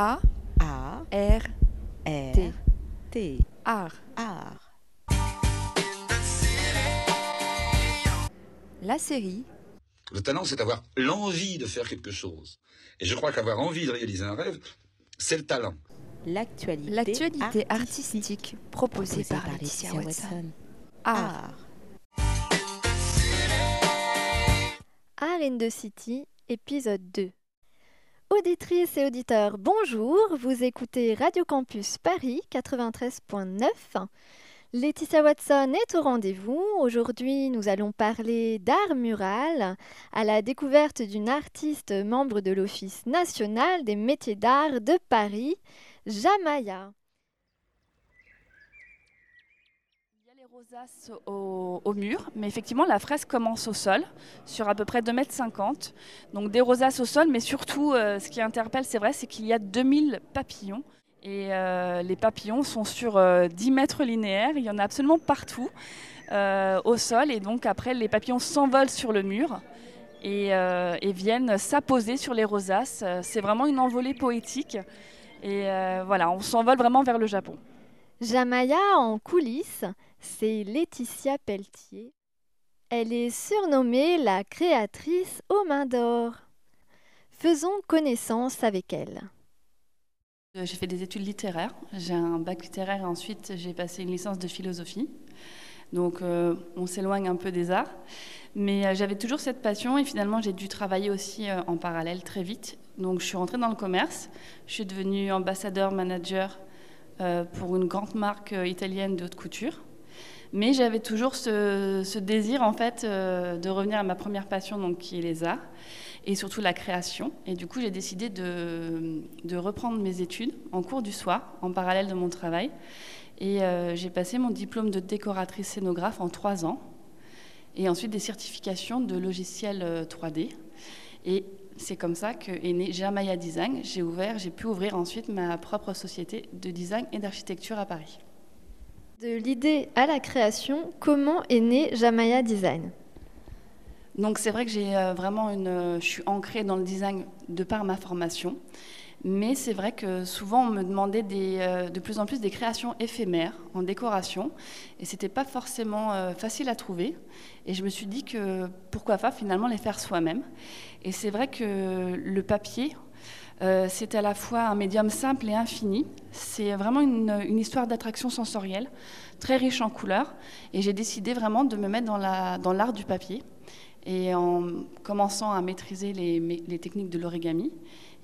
A A R R T T art. art. La série Le talent, c'est avoir l'envie de faire quelque chose. Et je crois qu'avoir envie de réaliser un rêve, c'est le talent. L'actualité l'actualité artistique proposée posée par Laetitia Watson. Art. Art in the City, épisode 2. Auditrices et auditeurs, bonjour, vous écoutez Radio Campus Paris 93.9. Laetitia Watson est au rendez-vous. Aujourd'hui, nous allons parler d'art mural à la découverte d'une artiste membre de l'Office national des métiers d'art de Paris, Jamaya. Rosaces au, au mur, mais effectivement, la fresque commence au sol, sur à peu près 2,50 m. Donc des rosaces au sol, mais surtout, euh, ce qui interpelle, c'est vrai, c'est qu'il y a 2000 papillons. Et euh, les papillons sont sur euh, 10 mètres linéaires, il y en a absolument partout euh, au sol. Et donc après, les papillons s'envolent sur le mur et, et viennent s'apposer sur les rosaces. C'est vraiment une envolée poétique. Et voilà, on s'envole vraiment vers le Japon. Jamaya en coulisses, c'est Laetitia Pelletier. Elle est surnommée la créatrice aux mains d'or. Faisons connaissance avec elle. Euh, J'ai fait des études littéraires. J'ai un bac littéraire et ensuite j'ai passé une licence de philosophie. Donc euh, on s'éloigne un peu des arts. Mais euh, j'avais toujours cette passion et finalement j'ai dû travailler aussi en parallèle très vite. Donc je suis rentrée dans le commerce. Je suis devenue ambassadeur manager pour une grande marque italienne de haute couture. Mais j'avais toujours ce, désir en fait euh, de revenir à ma première passion, donc qui est les arts et surtout la création. Et du coup, j'ai décidé de, reprendre mes études en cours du soir, en parallèle de mon travail. Et euh, j'ai passé mon diplôme de décoratrice scénographe en trois ans. Et ensuite des certifications de logiciels euh, 3D. Et c'est comme ça que est né Jamaya Design. J'ai ouvert, j'ai pu ouvrir ensuite ma propre société de design et d'architecture à Paris. De l'idée à la création, comment est né Jamaya Design? Donc c'est vrai que j'ai euh, vraiment une, euh, je suis ancrée dans le design de par ma formation, mais c'est vrai que souvent on me demandait euh, de plus en plus des créations éphémères en décoration, et c'était pas forcément facile à trouver. Et je me suis dit que pourquoi pas finalement les faire soi-même. Et c'est vrai que le papier, euh, c'est à la fois un médium simple et infini. C'est vraiment une, une histoire d'attraction sensorielle, très riche en couleurs. Et j'ai décidé vraiment de me mettre dans la- dans l'art du papier. Et en commençant à maîtriser les, techniques de l'origami.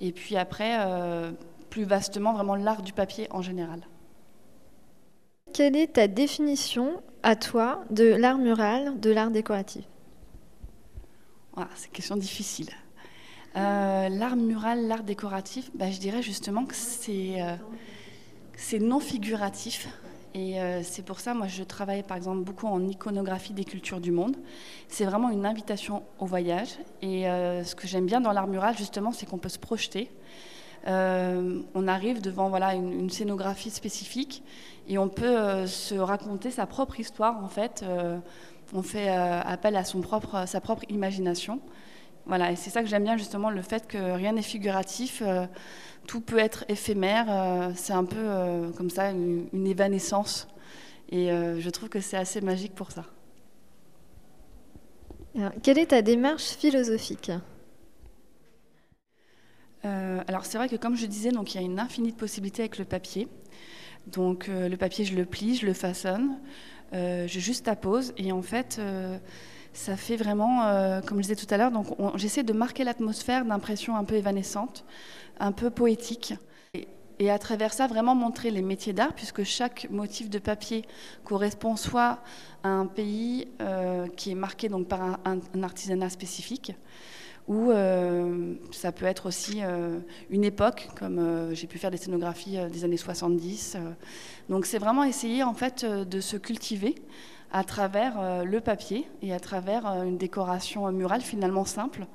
Et puis après, euh, plus vastement, vraiment l'art du papier en général. Quelle est ta définition à toi de l'art mural, de l'art décoratif? Voilà, c'est une question difficile. Euh, l'art mural, l'art décoratif, bah, je dirais justement que c'est euh, non figuratif. Et euh, c'est pour ça, moi, je travaille par exemple beaucoup en iconographie des cultures du monde. C'est vraiment une invitation au voyage. Et ce que j'aime bien dans l'art mural, justement, c'est qu'on peut se projeter. On arrive devant voilà, une, une scénographie spécifique et on peut se raconter sa propre histoire, en fait. On fait appel à son propre, sa propre imagination. Voilà, et c'est ça que j'aime bien justement, le fait que rien n'est figuratif, euh, tout peut être éphémère, euh, c'est un peu euh, comme ça une, une évanescence. Et je trouve que c'est assez magique pour ça. Alors, Quelle est ta démarche philosophique? Alors c'est vrai que comme je disais, donc il y a une infinie de possibilités avec le papier. Donc le papier, je le plie, je le façonne, je juste appose et en fait ça fait vraiment, euh, comme je disais tout à l'heure, donc on- j'essaie de marquer l'atmosphère d'impression un peu évanescente, un peu poétique. Et, à travers ça, vraiment montrer les métiers d'art, puisque chaque motif de papier correspond soit à un pays euh, qui est marqué donc, par un, artisanat spécifique, ou euh, ça peut être aussi une époque, comme j'ai pu faire des scénographies des années 70. euh. Donc c'est vraiment essayer en fait de se cultiver à travers euh, le papier et à travers euh, une décoration murale finalement simple,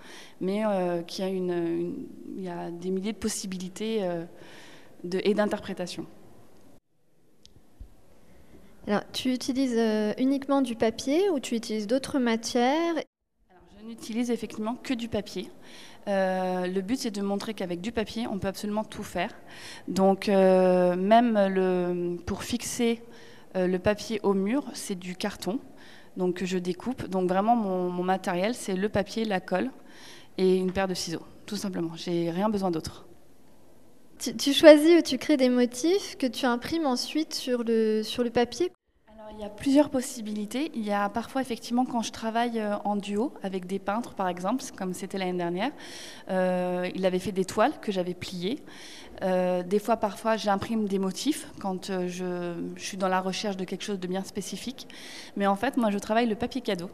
mais euh, qui a une, une- il y a des milliers de possibilités de, et d'interprétations. Alors, tu utilises uniquement du papier ou tu utilises d'autres matières? Alors, je n'utilise effectivement que du papier. Euh, le but, c'est de montrer qu'avec du papier, on peut absolument tout faire. Donc, euh, même le, pour fixer le papier au mur, c'est du carton donc, que je découpe. Donc, vraiment, mon, matériel, c'est le papier, la colle et une paire de ciseaux, tout simplement. J'ai rien besoin d'autre. Tu, tu choisis ou tu crées des motifs que tu imprimes ensuite sur le, sur le papier? Il y a plusieurs possibilités. Il y a parfois, effectivement, quand je travaille euh, en duo avec des peintres, par exemple, comme c'était l'année dernière, euh, il avait fait des toiles que j'avais pliées. Euh, des fois, parfois, j'imprime des motifs quand euh, je, suis dans la recherche de quelque chose de bien spécifique. Mais en fait, moi, je travaille le papier cadeau.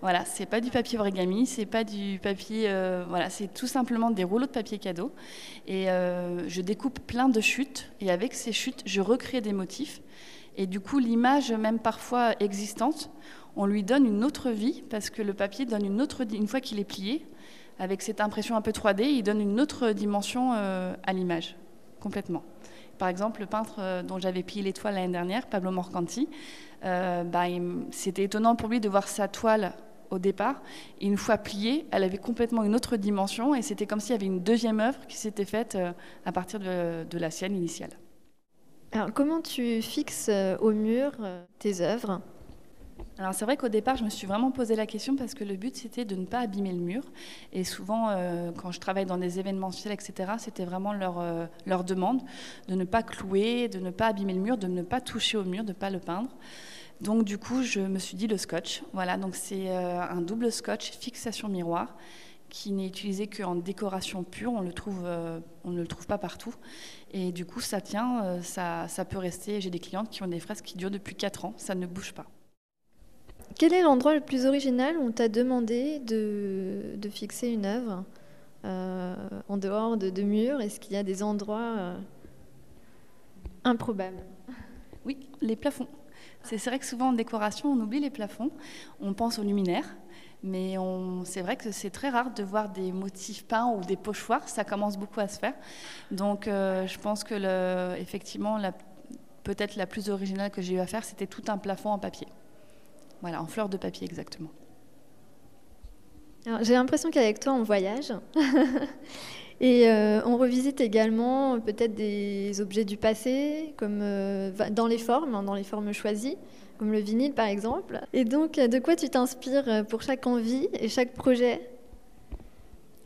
Voilà, c'est pas du papier origami, c'est pas du papier. euh, voilà, c'est tout simplement des rouleaux de papier cadeau. Et euh, je découpe plein de chutes. Et avec ces chutes, je recrée des motifs. Et du coup, l'image, même parfois existante, on lui donne une autre vie parce que le papier donne une autre. Une fois qu'il est plié, avec cette impression un peu 3D, il donne une autre dimension euh, à l'image, complètement. Par exemple, le peintre euh, dont j'avais plié les toiles l'année dernière, Pablo Morcanti, euh, bah, c'était étonnant pour lui de voir sa toile au départ. Et une fois pliée, elle avait complètement une autre dimension et c'était comme s'il y avait une deuxième œuvre qui s'était faite à partir de, de la sienne initiale. Alors, comment tu fixes euh, au mur euh, tes œuvres? Alors c'est vrai qu'au départ, je me suis vraiment posé la question parce que le but c'était de ne pas abîmer le mur. Et souvent, euh, quand je travaille dans des événementiels, etc., c'était vraiment leur, leur demande de ne pas clouer, de ne pas abîmer le mur, de ne pas toucher au mur, de ne pas le peindre. Donc du coup, je me suis dit le scotch. Voilà, donc c'est un double scotch fixation miroir qui n'est utilisé qu'en décoration pure. On, le trouve, euh, on ne le trouve pas partout. Et du coup, ça tient, euh, ça, ça peut rester. J'ai des clientes qui ont des fresques qui durent depuis 4 ans, ça ne bouge pas. Quel est l'endroit le plus original où on t'a demandé de, de fixer une œuvre euh, en dehors de, de murs? Est-ce qu'il y a des endroits improbables? Oui, les plafonds. C'est vrai que souvent en décoration, on oublie les plafonds, on pense aux luminaires, mais c'est vrai que c'est très rare de voir des motifs peints ou des pochoirs, ça commence beaucoup à se faire. Donc euh, je pense que effectivement, peut-être la plus originale que j'ai eu à faire, c'était tout un plafond en papier. Voilà, en fleurs de papier exactement. J'ai l'impression qu'avec toi, on voyage. Et euh, on revisite également euh, peut-être des objets du passé, comme dans les formes, hein, dans les formes choisies, comme le vinyle par exemple. Et donc, euh, de quoi tu t'inspires euh, pour chaque envie et chaque projet?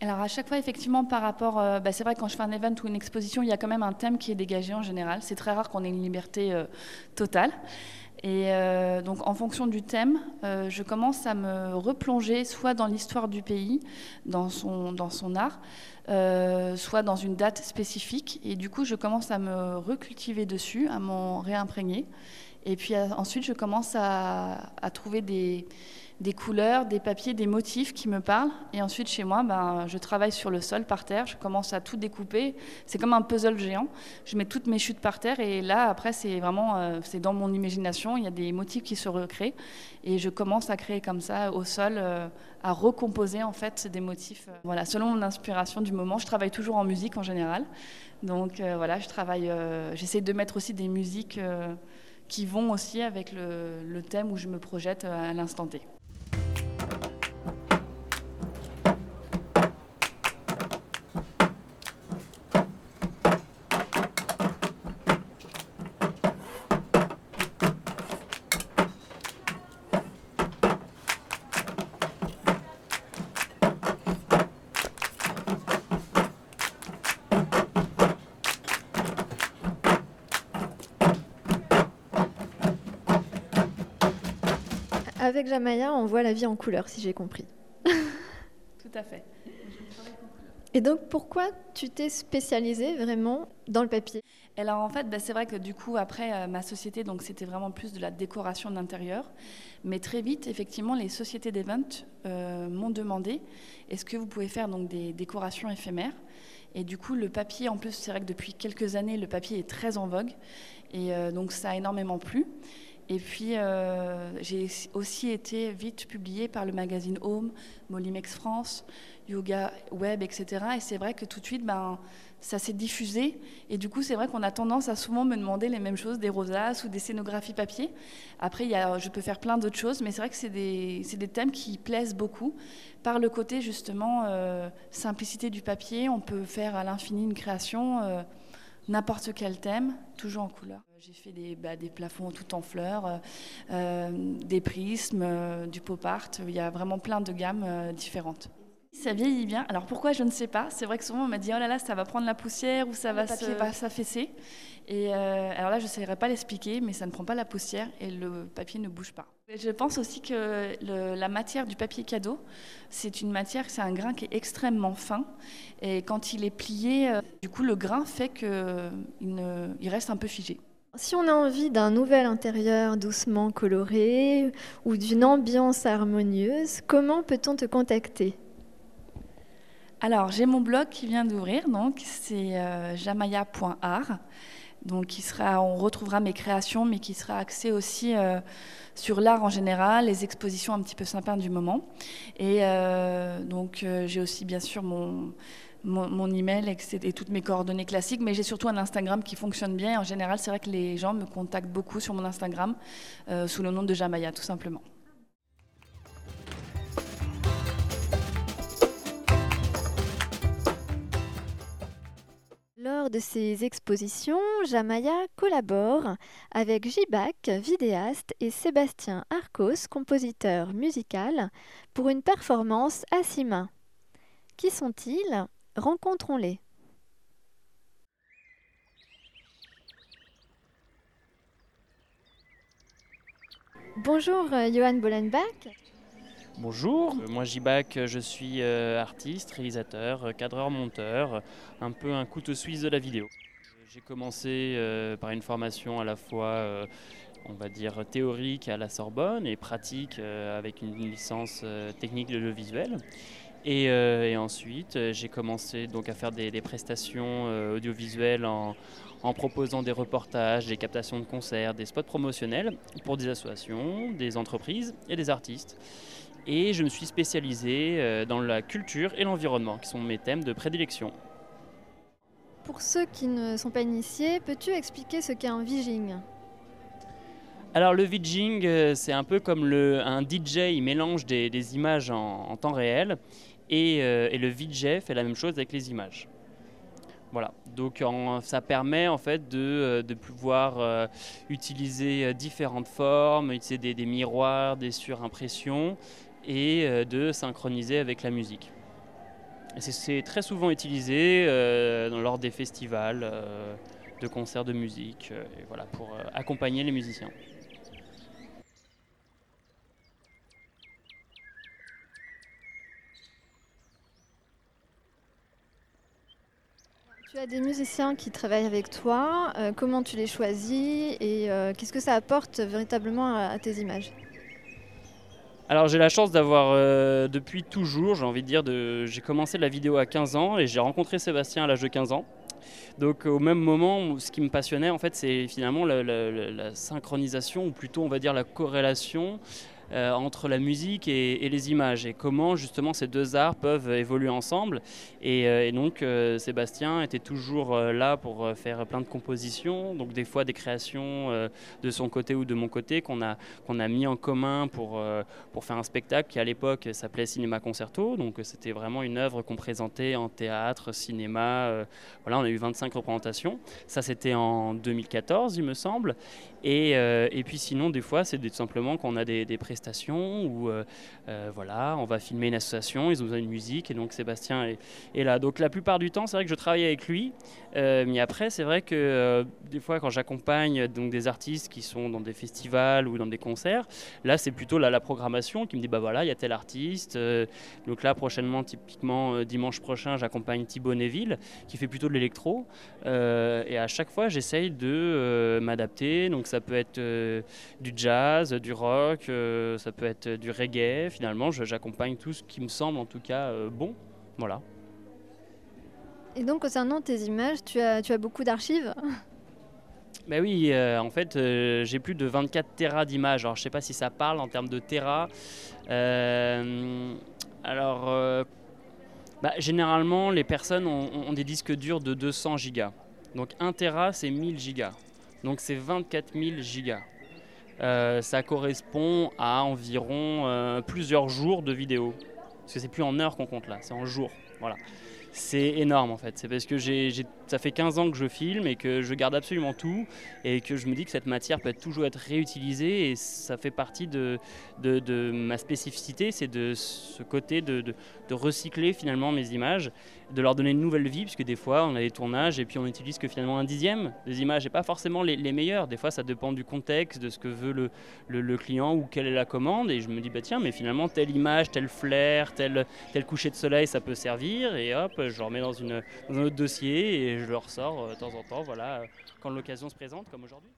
Alors à chaque fois, effectivement, par rapport, euh, bah, c'est vrai quand je fais un event ou une exposition, il y a quand même un thème qui est dégagé en général. C'est très rare qu'on ait une liberté totale. Et donc en fonction du thème, je commence à me replonger soit dans l'histoire du pays, dans son, dans son art, soit dans une date spécifique. Et du coup, je commence à me recultiver dessus, à m'en réimprégner. Et puis euh, ensuite, je commence à, trouver des, couleurs, des papiers, des motifs qui me parlent. Et ensuite, chez moi, ben, je travaille sur le sol, par terre. Je commence à tout découper. C'est comme un puzzle géant. Je mets toutes mes chutes par terre. Et là, après, c'est vraiment euh, c'est dans mon imagination. Il y a des motifs qui se recréent. Et je commence à créer comme ça, au sol, euh, à recomposer en fait des motifs. voilà, selon mon inspiration du moment. Je travaille toujours en musique en général. Donc voilà, je travaille. J'essaie de mettre aussi des musiques qui vont aussi avec le, thème où je me projette euh, à l'instant T. Avec Jamaya, on voit la vie en couleur, si j'ai compris. Tout à fait. Et donc, pourquoi tu t'es spécialisée vraiment dans le papier? Alors en fait, bah, c'est vrai que du coup, après euh, ma société, donc c'était vraiment plus de la décoration d'intérieur. Mais très vite, effectivement, les sociétés d'event euh, m'ont demandé est-ce que vous pouvez faire donc des décorations éphémères? Et du coup, le papier, en plus, c'est vrai que depuis quelques années, le papier est très en vogue. Et euh, donc ça a énormément plu. Et puis, euh, j'ai aussi été vite publiée par le magazine Home, Molimex France, Yoga Web, etc. Et c'est vrai que tout de suite, ben, ça s'est diffusé. Et du coup, c'est vrai qu'on a tendance à souvent me demander les mêmes choses, des rosaces ou des scénographies papier. Après, y a, je peux faire plein d'autres choses, mais c'est vrai que c'est des, des, thèmes qui plaisent beaucoup par le côté justement euh, simplicité du papier. On peut faire à l'infini une création, euh, n'importe quel thème, toujours en couleur. J'ai fait des, bah, des, plafonds tout en fleurs, euh, des prismes, du pop art. Il y a vraiment plein de gammes différentes. Ça vieillit bien. Alors pourquoi je ne sais pas. C'est vrai que souvent on m'a dit oh là là ça va prendre la poussière ou ça va s'affaisser. Et euh, alors là je ne saurais pas l'expliquer, mais ça ne prend pas la poussière et le papier ne bouge pas. Je pense aussi que la matière du papier cadeau, c'est une matière, c'est un grain qui est extrêmement fin et quand il est plié, euh, du coup le grain fait qu'il il reste un peu figé. Si on a envie d'un nouvel intérieur doucement coloré ou d'une ambiance harmonieuse, comment peut-on te contacter? Alors, j'ai mon blog qui vient d'ouvrir, donc c'est euh, jamaya.art. On retrouvera mes créations, mais qui sera axé aussi euh, sur l'art en général, les expositions un petit peu sympas du moment. Et euh, donc, j'ai aussi bien sûr mon, mon, email et, toutes mes coordonnées classiques, mais j'ai surtout un Instagram qui fonctionne bien. En général, c'est vrai que les gens me contactent beaucoup sur mon Instagram sous le nom de Jamaya, tout simplement. Lors de ces expositions, Jamaya collabore avec Jibac, vidéaste, et Sébastien Arcos, compositeur musical, pour une performance à six mains. Qui sont-ils? Rencontrons-les. Bonjour euh, Johan Bollenbach. Bonjour, euh, moi Jibac, je suis euh, artiste, réalisateur, euh, cadreur, monteur, un peu un couteau suisse de la vidéo. J'ai commencé par une formation à la fois, on va dire, théorique à la Sorbonne et pratique avec une licence technique de visuel. Et, et ensuite, j'ai commencé donc à faire des, prestations audiovisuelles en, en proposant des reportages, des captations de concerts, des spots promotionnels pour des associations, des entreprises et des artistes. Et je me suis spécialisé euh, dans la culture et l'environnement, qui sont mes thèmes de prédilection. Pour ceux qui ne sont pas initiés, peux-tu expliquer ce qu'est un Vijing alors le Vijing, euh, c'est un peu comme le, un DJ, il mélange des, images en, temps réel et, euh, et, le VJ fait la même chose avec les images. Voilà, donc ça permet en fait de, de pouvoir utiliser différentes formes, utiliser des, miroirs, des surimpressions et euh, de synchroniser avec la musique. C'est très souvent utilisé euh, lors des festivals, euh, de concerts de musique, et voilà, pour accompagner les musiciens. Tu as des musiciens qui travaillent avec toi. comment tu les choisis et qu'est-ce que ça apporte véritablement à tes images? Alors j'ai la chance d'avoir euh, depuis toujours, j'ai envie de dire, j'ai commencé la vidéo à 15 ans et j'ai rencontré Sébastien à l'âge de 15 ans. Donc au même moment, ce qui me passionnait en fait, c'est finalement la, synchronisation, ou plutôt on va dire la corrélation euh, entre la musique et, les images et comment justement ces deux arts peuvent évoluer ensemble. Et, euh, donc euh, Sébastien était toujours là pour faire plein de compositions, donc des fois des créations de son côté ou de mon côté qu'on a, qu'on a mis en commun pour, pour faire un spectacle qui à l'époque s'appelait Cinéma Concerto. Donc c'était vraiment une œuvre qu'on présentait en théâtre, cinéma. voilà, on a eu 25 représentations. Ça c'était en 2014 il me semble. Et, et puis sinon des fois c'est tout simplement qu'on a des, des prestations où euh, euh, voilà, on va filmer une association, ils ont besoin d'une musique et donc Sébastien est, là. Donc la plupart du temps, c'est vrai que je travaille avec lui, euh, mais après, c'est vrai que des fois, quand j'accompagne donc des artistes qui sont dans des festivals ou dans des concerts, là, c'est plutôt la, la, programmation qui me dit bah voilà, il y a tel artiste. donc là, prochainement, typiquement dimanche prochain, j'accompagne Thibaut Neville qui fait plutôt de l'électro. et à chaque fois, j'essaye de m'adapter. Donc ça peut être du jazz, du rock, ça peut être du reggae. Finalement, j'accompagne tout ce qui me semble en tout cas euh, bon. Voilà. Et donc, concernant tes images, tu as, tu as beaucoup d'archives? Ben oui, euh, en fait, euh, j'ai plus de 24 terras d'images. Alors, je sais pas si ça parle en termes de terras. alors, bah, Généralement, les personnes ont, des disques durs de 200 gigas. Donc 1 Tera, c'est 1000 gigas. Donc c'est 24 000 gigas. Euh, ça correspond à environ euh, plusieurs jours de vidéo. Parce que c'est plus en heures qu'on compte là, c'est en jours. Voilà c'est énorme en fait. C'est parce que ça fait 15 ans que je filme et que je garde absolument tout et que je me dis que cette matière peut toujours être réutilisée et ça fait partie de, ma spécificité, c'est de ce côté de, recycler finalement mes images, de leur donner une nouvelle vie, puisque des fois on a des tournages et puis on utilise que finalement un dixième des images et pas forcément les, les meilleures. Des fois ça dépend du contexte, de ce que veut le, le, client ou quelle est la commande et je me dis bah tiens mais finalement telle image, tel flair, tel, tel coucher de soleil ça peut servir et hop je remets dans, une, dans un autre dossier et je le ressors euh, de temps en temps voilà quand l'occasion se présente comme aujourd'hui.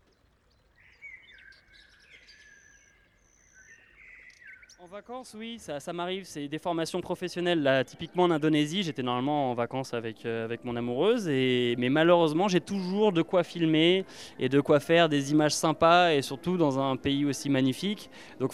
En vacances, oui, ça, m'arrive. C'est des formations professionnelles. Là, typiquement en Indonésie, j'étais normalement en vacances avec, euh, avec mon amoureuse. Mais malheureusement, j'ai toujours de quoi filmer et de quoi faire des images sympas et surtout dans un pays aussi magnifique. Donc,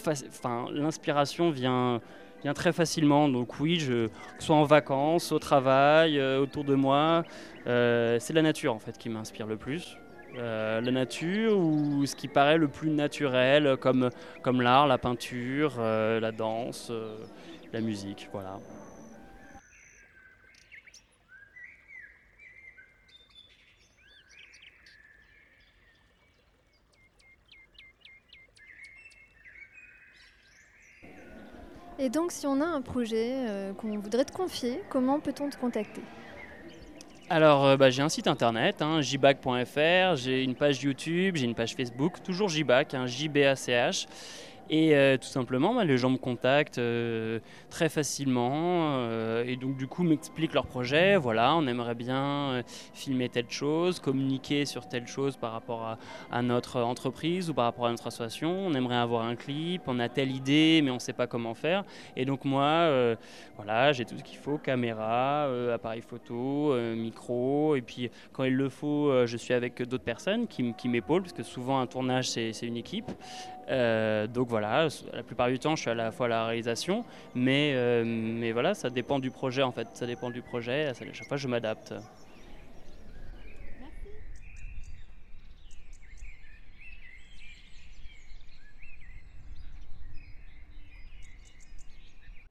l'inspiration vient, vient très facilement. Donc, oui, je, que ce soit en vacances, au travail, euh, autour de moi, euh, c'est la nature en fait qui m'inspire le plus. Euh, la nature ou ce qui paraît le plus naturel comme, l'art, la peinture, euh, la danse, euh, la musique, voilà. Et donc si on a un projet qu'on voudrait te confier, comment peut-on te contacter? Alors, euh, bah, j'ai un site internet, hein, jbac.fr, j'ai une page YouTube, j'ai une page Facebook, toujours jbac, hein, J-B-A-C-H. Et euh, tout simplement, bah, les gens me contactent euh, très facilement euh, et donc du coup m'expliquent leur projet. Voilà, on aimerait bien filmer telle chose, communiquer sur telle chose par rapport à, notre entreprise ou par rapport à notre association. On aimerait avoir un clip, on a telle idée mais on ne sait pas comment faire. Et donc moi, voilà, j'ai tout ce qu'il faut, caméra, appareil photo, micro. Et puis quand il le faut, je suis avec d'autres personnes qui, m'épaulent parce que souvent un tournage c'est une équipe. Donc voilà, la plupart du temps, je suis à la fois à la réalisation, mais, euh, mais voilà, ça dépend du projet en fait. Ça dépend du projet. À chaque fois, je m'adapte.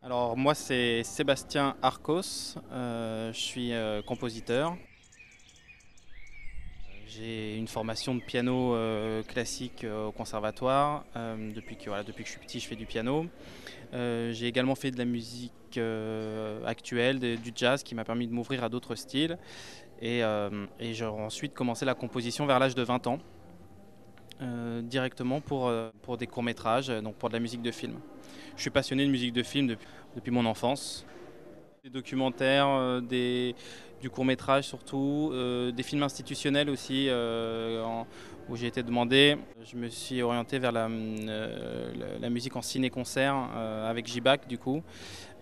Alors moi c'est Sébastien Arcos, euh, je suis compositeur. J'ai une formation de piano euh, classique euh, au conservatoire. Euh, depuis, que, voilà, depuis que je suis petit, je fais du piano. j'ai également fait de la musique actuelle, du jazz, qui m'a permis de m'ouvrir à d'autres styles. Et, et j'ai ensuite commencé la composition vers l'âge de 20 ans, directement pour, pour des courts-métrages, donc pour de la musique de film. Je suis passionné de musique de film depuis, depuis mon enfance. Des documentaires, des du court métrage surtout, euh, des films institutionnels aussi euh, où j'ai été demandé. Je me suis orienté vers la, euh, la musique en ciné-concert avec J-Bac du coup.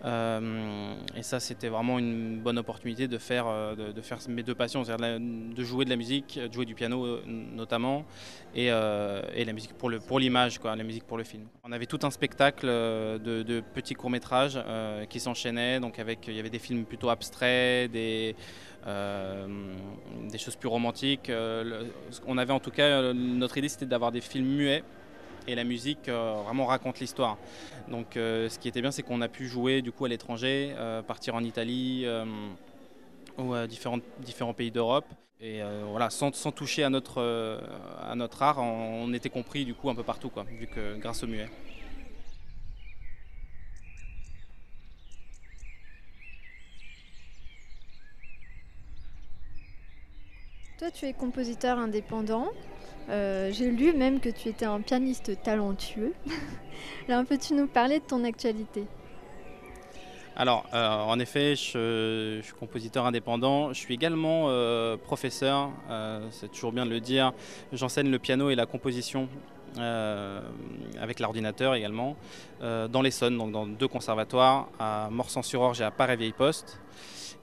Euh, et ça, c'était vraiment une bonne opportunité de faire, euh, de, faire mes deux passions, c'est-à-dire de jouer de la musique, de jouer du piano euh, notamment, et, la musique pour l'image, quoi, la musique pour le film. On avait tout un spectacle de, petits courts-métrages qui s'enchaînaient, donc avec, il y avait des films plutôt abstraits, des, des choses plus romantiques. on avait en tout cas, notre idée c'était d'avoir des films muets et la musique euh, vraiment raconte l'histoire. Donc euh, ce qui était bien, c'est qu'on a pu jouer du coup à l'étranger, euh, partir en Italie ou à différents, différents pays d'Europe. Et voilà, sans, toucher à notre, à notre art, on, était compris du coup un peu partout, quoi, vu que grâce au muet. Toi, tu es compositeur indépendant. Euh, j'ai lu même que tu étais un pianiste talentueux. Alors, peux-tu nous parler de ton actualité? Alors, euh, en effet, je, suis compositeur indépendant. Je suis également euh, professeur, c'est toujours bien de le dire. J'enseigne le piano et la composition avec l'ordinateur également, dans l'Essonne, donc dans deux conservatoires, à Morsan-sur-Orge et à Paris-Vieille-Poste.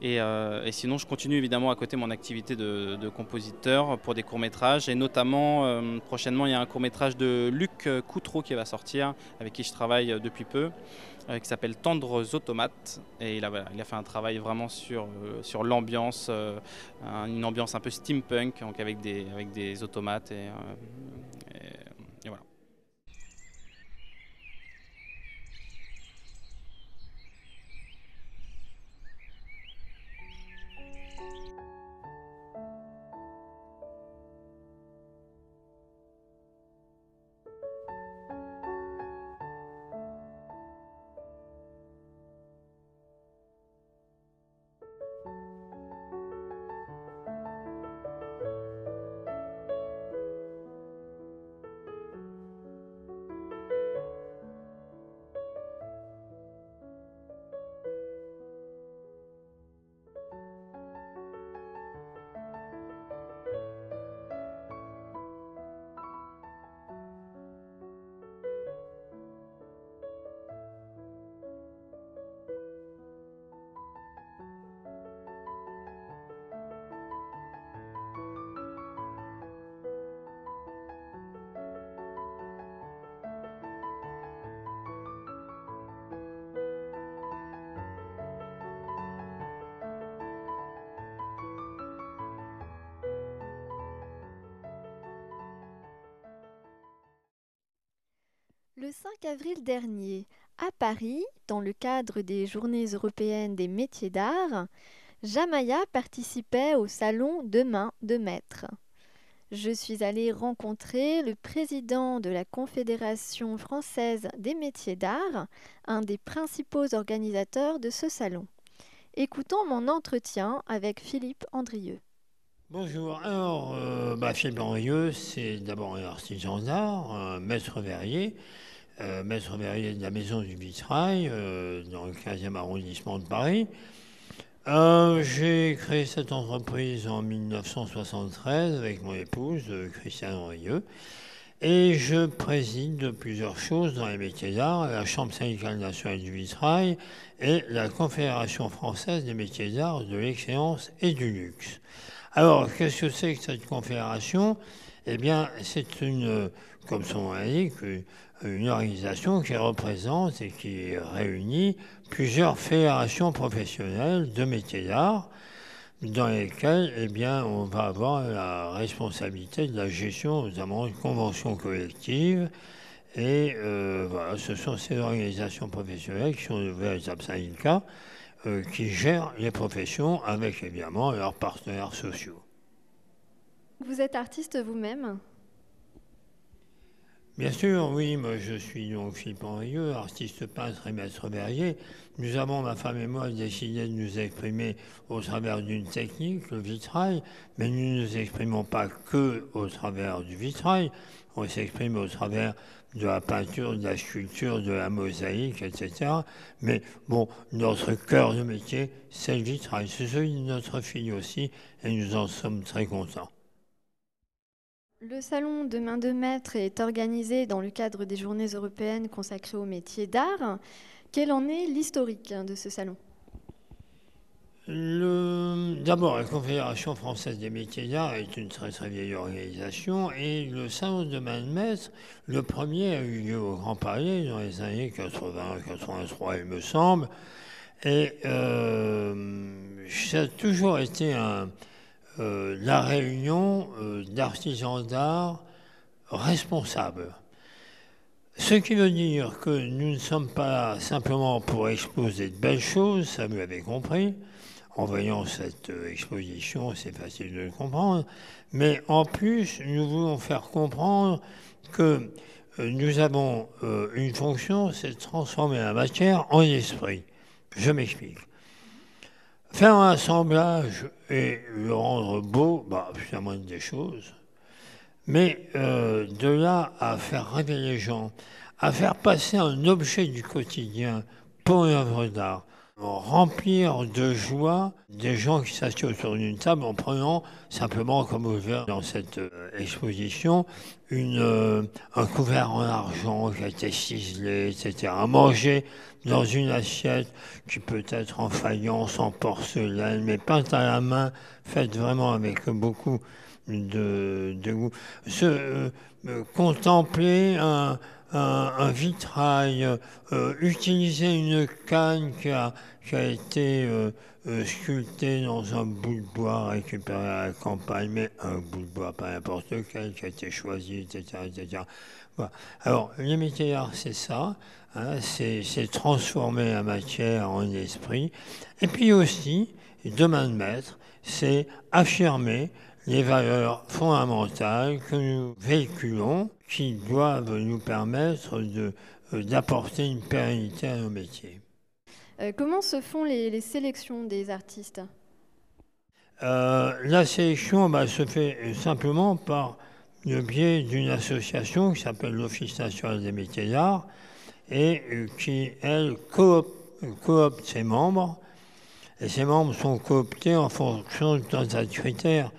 Et, et, sinon, je continue évidemment à côté mon activité de, compositeur pour des courts-métrages. Et notamment, prochainement, il y a un court-métrage de Luc Coutreau qui va sortir, avec qui je travaille depuis peu. Euh, qui s'appelle Tendres Automates. Et il a, fait un travail vraiment sur, euh, sur l'ambiance, euh, une ambiance un peu steampunk, donc avec des, avec des automates. Le 5 avril dernier, à Paris, dans le cadre des Journées européennes des métiers d'art, Jamaya participait au salon Demain de Maître. Je suis allée rencontrer le président de la Confédération française des métiers d'art, un des principaux organisateurs de ce salon. Écoutons mon entretien avec Philippe Andrieux. Bonjour, alors euh, bah, c'est d'abord un artisan d'art, un maître verrier, euh, maître verrier de la Maison du Vitrail, euh, dans le 15e arrondissement de Paris. Euh, j'ai créé cette entreprise en 1973 avec mon épouse, Christiane Andrieux. Et je préside de plusieurs choses dans les métiers d'art, la Chambre syndicale nationale du vitrail et la Confédération française des métiers d'art de l'excellence et du luxe. Alors, qu'est-ce que c'est que cette confédération? Eh bien, c'est une, comme son nom l'indique, une organisation qui représente et qui réunit plusieurs fédérations professionnelles de métiers d'art dans lesquelles eh bien, on va avoir la responsabilité de la gestion notamment de conventions collectives. Et euh, voilà, ce sont ces organisations professionnelles qui sont de véritables syndicats euh, qui gèrent les professions avec évidemment leurs partenaires sociaux. Vous êtes artiste vous-même? Bien sûr, oui, moi je suis donc Philippe Henrieux, artiste peintre et maître verrier. Nous avons, ma femme et moi, décidé de nous exprimer au travers d'une technique, le vitrail, mais nous ne nous exprimons pas que au travers du vitrail, on s'exprime au travers de la peinture, de la sculpture, de la mosaïque, etc. Mais bon, notre cœur de métier, c'est le vitrail. C'est celui de notre fille aussi, et nous en sommes très contents. Le salon de main de maître est organisé dans le cadre des journées européennes consacrées aux métiers d'art. Quel en est l'historique de ce salon? D'abord, la Confédération française des métiers d'art est une très très vieille organisation et le salon de main de maître, le premier a eu lieu au Grand Palais dans les années 80-83, il me semble. Et euh, ça a toujours été euh, la réunion euh, d'artisans d'art responsables. Ce qui veut dire que nous ne sommes pas simplement pour exposer de belles choses, ça vous l'avez compris. En voyant cette euh, exposition, c'est facile de le comprendre. Mais en plus, nous voulons faire comprendre que nous avons une fonction, c'est de transformer la matière en esprit. Je m'explique. Faire un assemblage et le rendre beau, bah, c'est la moindre des choses. Mais euh, de là à faire rêver les gens, à faire passer un objet du quotidien pour une œuvre d'art, remplir de joie des gens qui s'assiedent autour d'une table en prenant simplement, comme verrez dans cette euh, exposition, une, euh, un couvert en argent qui a été ciselé, etc. Manger dans une assiette qui peut être en faïence, en porcelaine, mais peinte à la main, faite vraiment avec beaucoup de, de goût. Se, euh, contempler un, un, vitrail, euh, utiliser une canne qui a, été euh, euh, sculptée dans un bout de bois récupéré à la campagne, mais un bout de bois, pas n'importe quel, qui a été choisi, etc. etc. Alors, le métier d'art, c'est ça, hein, c'est transformer la matière en esprit. Et puis aussi, demain de maître, c'est affirmer les valeurs fondamentales que nous véhiculons qui doivent nous permettre euh, d'apporter une pérennité à nos métiers. Euh, comment se font les, les sélections des artistes? Euh, la sélection bah, se fait simplement par le biais d'une association qui s'appelle l'Office national des métiers d'art et qui, elle, coop- coopte ses membres. Et ces membres sont cooptés en fonction de critères,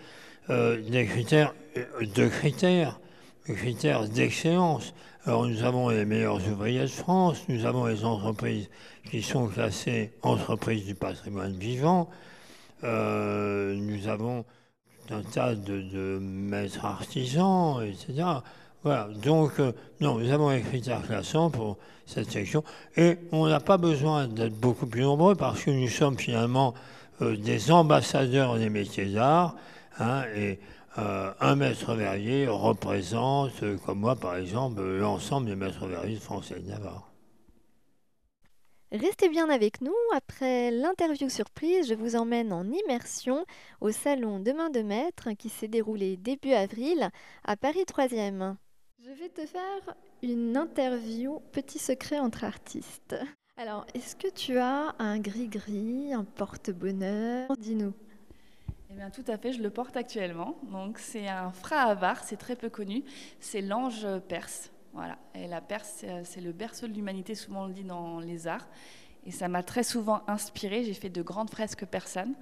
euh, des critères euh, de critères, des critères d'excellence. Alors nous avons les meilleurs ouvriers de France, nous avons les entreprises qui sont classées entreprises du patrimoine vivant, euh, nous avons un tas de, maîtres artisans, etc. Voilà, donc non, nous avons les critères classants pour cette section. Et on n'a pas besoin d'être beaucoup plus nombreux parce que nous sommes finalement des ambassadeurs des métiers d'art hein, et euh, un maître verrier représente, euh, comme moi par exemple, l'ensemble des maîtres verriers de France et de Navarre. Restez bien avec nous. Après l'interview surprise, je vous emmène en immersion au salon Demain de Maître qui s'est déroulé début avril à Paris 3e. Je vais te faire une interview petit secret entre artistes. Alors, est-ce que tu as un gris-gris, un porte-bonheur? Dis-nous. Eh tout à fait, je le porte actuellement. Donc, c'est un Frahavar, c'est très peu connu. C'est l'ange perse. Voilà. Et la Perse, c'est- c'est le berceau de l'humanité, souvent on le dit dans les arts. Et ça m'a très souvent inspiré. J'ai fait de grandes fresques persanes.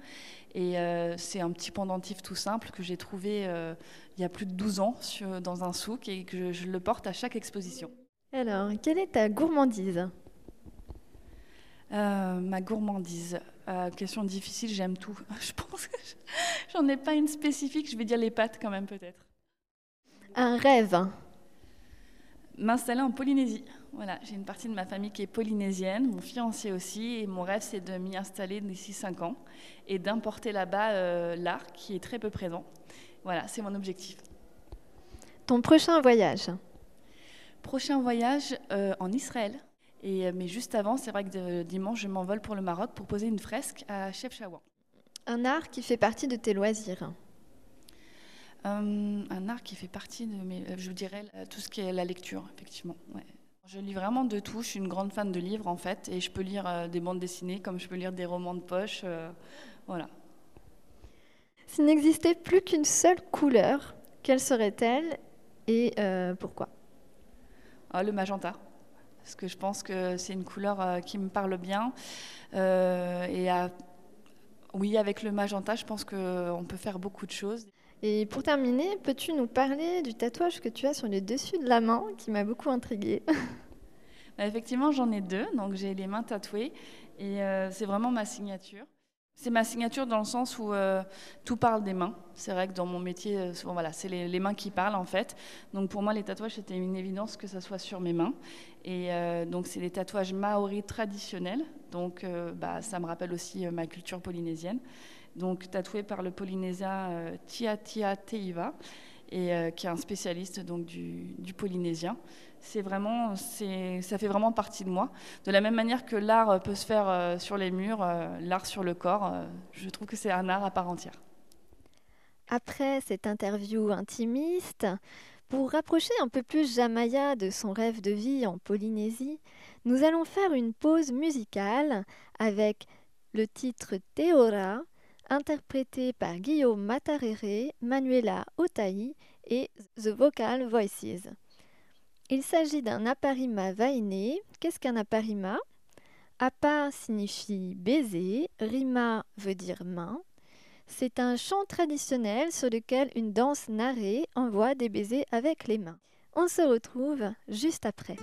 Et euh, c'est un petit pendentif tout simple que j'ai trouvé euh, il y a plus de 12 ans dans un souk et que je le porte à chaque exposition. Alors, quelle est ta gourmandise? Euh, ma gourmandise. Euh, question difficile, j'aime tout. Je pense que je- j'en ai pas une spécifique. Je vais dire les pâtes quand même peut-être. Un rêve M'installer en Polynésie. Voilà, j'ai une partie de ma famille qui est polynésienne, mon fiancé aussi, et mon rêve c'est de m'y installer d'ici 5 ans et d'importer là-bas euh, l'art qui est très peu présent. Voilà, c'est mon objectif. Ton prochain voyage? Prochain voyage en Israël. Et, euh, mais juste avant, c'est vrai que de- dimanche, je m'envole pour le Maroc pour poser une fresque à Chef Chaouan. Un art qui fait partie de tes loisirs Euh, un art qui fait partie de mes. euh, Je vous dirais euh, tout ce qui est la lecture, effectivement. ouais. Je lis vraiment de tout. Je suis une grande fan de livres, en fait. Et je peux lire euh, des bandes dessinées comme je peux lire des romans de poche. euh, voilà. S'il n'existait plus qu'une seule couleur, quelle serait-elle et euh, pourquoi? Ah, le magenta. Parce que je pense que c'est une couleur euh, qui me parle bien. Euh, et à- oui, avec le magenta, je pense qu'on peut faire beaucoup de choses. Et pour terminer, peux-tu nous parler du tatouage que tu as sur le dessus de la main qui m'a beaucoup intriguée? Bah, effectivement, j'en ai deux. Donc, j'ai les mains tatouées. Et euh, c'est vraiment ma signature. C'est ma signature dans le sens où euh, tout parle des mains. C'est vrai que dans mon métier, euh, voilà, c'est les, les mains qui parlent en fait. Donc pour moi, les tatouages, c'était une évidence que ça soit sur mes mains. Et euh, donc c'est des tatouages maoris traditionnels. Donc bah, ça me rappelle aussi ma culture polynésienne. Donc tatoué par le polynésien Tia Tia Teiva, qui est un spécialiste donc du polynésien. C'est vraiment, ça fait vraiment partie de moi. De la même manière que l'art euh, peut se faire euh, sur les murs, euh, l'art sur le corps, je trouve que c'est un art à part entière. Après cette interview intimiste, pour rapprocher un peu plus Jamaya de son rêve de vie en Polynésie, nous allons faire une pause musicale avec le titre Teora, interprété par Guillaume Matarere, Manuela Otaï et The Vocal Voices. Il s'agit d'un aparima vainé. Qu'est-ce qu'un aparima? Appa signifie baiser, rima veut dire main. C'est un chant traditionnel sur lequel une danse narrée envoie des baisers avec les mains. On se retrouve juste après.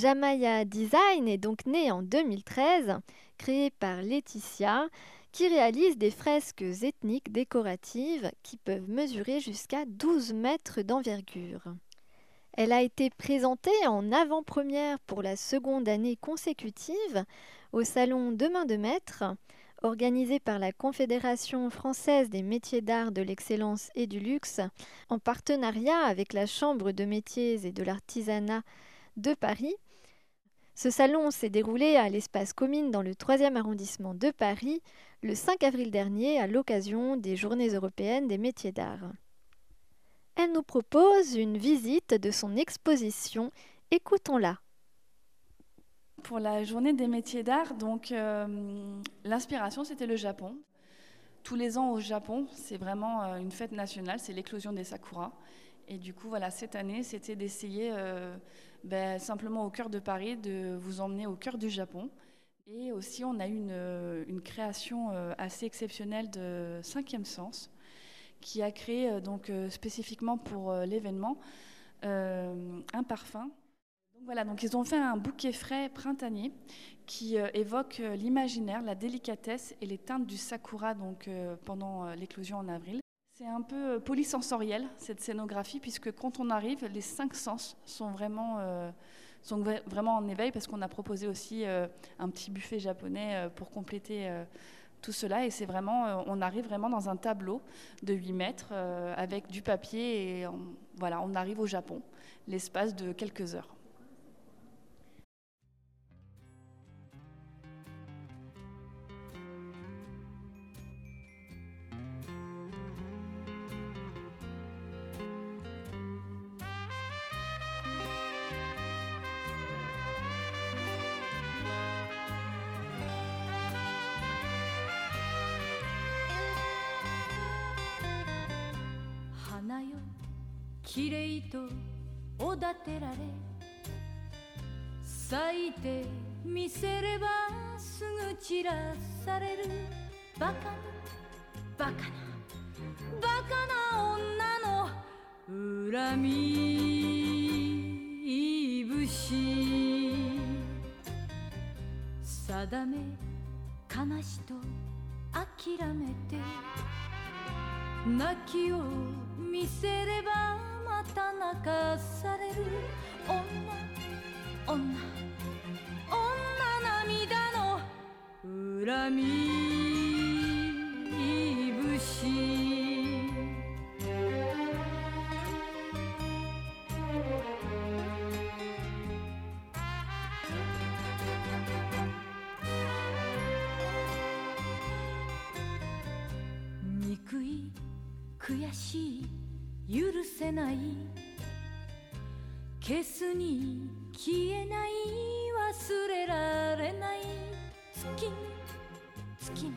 Jamaya Design est donc né en 2013, créé par Laetitia, qui réalise des fresques ethniques décoratives qui peuvent mesurer jusqu'à 12 mètres d'envergure. Elle a été présentée en avant-première pour la seconde année consécutive au salon Demain de Maître, organisé par la Confédération française des métiers d'art de l'excellence et du luxe, en partenariat avec la Chambre de métiers et de l'artisanat de Paris. Ce salon s'est déroulé à l'espace commune dans le 3e arrondissement de Paris le 5 avril dernier à l'occasion des Journées européennes des métiers d'art. Elle nous propose une visite de son exposition. Écoutons-la. Pour la journée des métiers d'art, donc euh, l'inspiration c'était le Japon. Tous les ans au Japon, c'est vraiment euh, une fête nationale, c'est l'éclosion des sakuras. Et du coup, voilà, cette année, c'était d'essayer euh, ben, simplement au cœur de Paris de vous emmener au cœur du Japon. Et aussi, on a eu une, une création assez exceptionnelle de Cinquième Sens, qui a créé donc spécifiquement pour l'événement un parfum donc voilà, donc ils ont fait un bouquet frais printanier qui euh, évoque euh, l'imaginaire, la délicatesse et les teintes du sakura donc, euh, pendant l'éclosion en avril. C'est un peu polysensoriel cette scénographie puisque quand on arrive, les cinq sens sont vraiment, vraiment en éveil parce qu'on a proposé aussi un petit buffet japonais pour compléter tout cela et c'est vraiment, on arrive vraiment dans un tableau de 8 mètres avec du papier et voilà, on arrive au Japon l'espace de quelques heures. きれいとおだてられ咲いてみせればすぐ散らされるバカなバカなバカな女の恨み節。定め悲しと諦めて泣きを見せればた泣かされる女女女涙の恨み節憎い悔しい ない消すに消えない忘れられない月ぬ月ぬ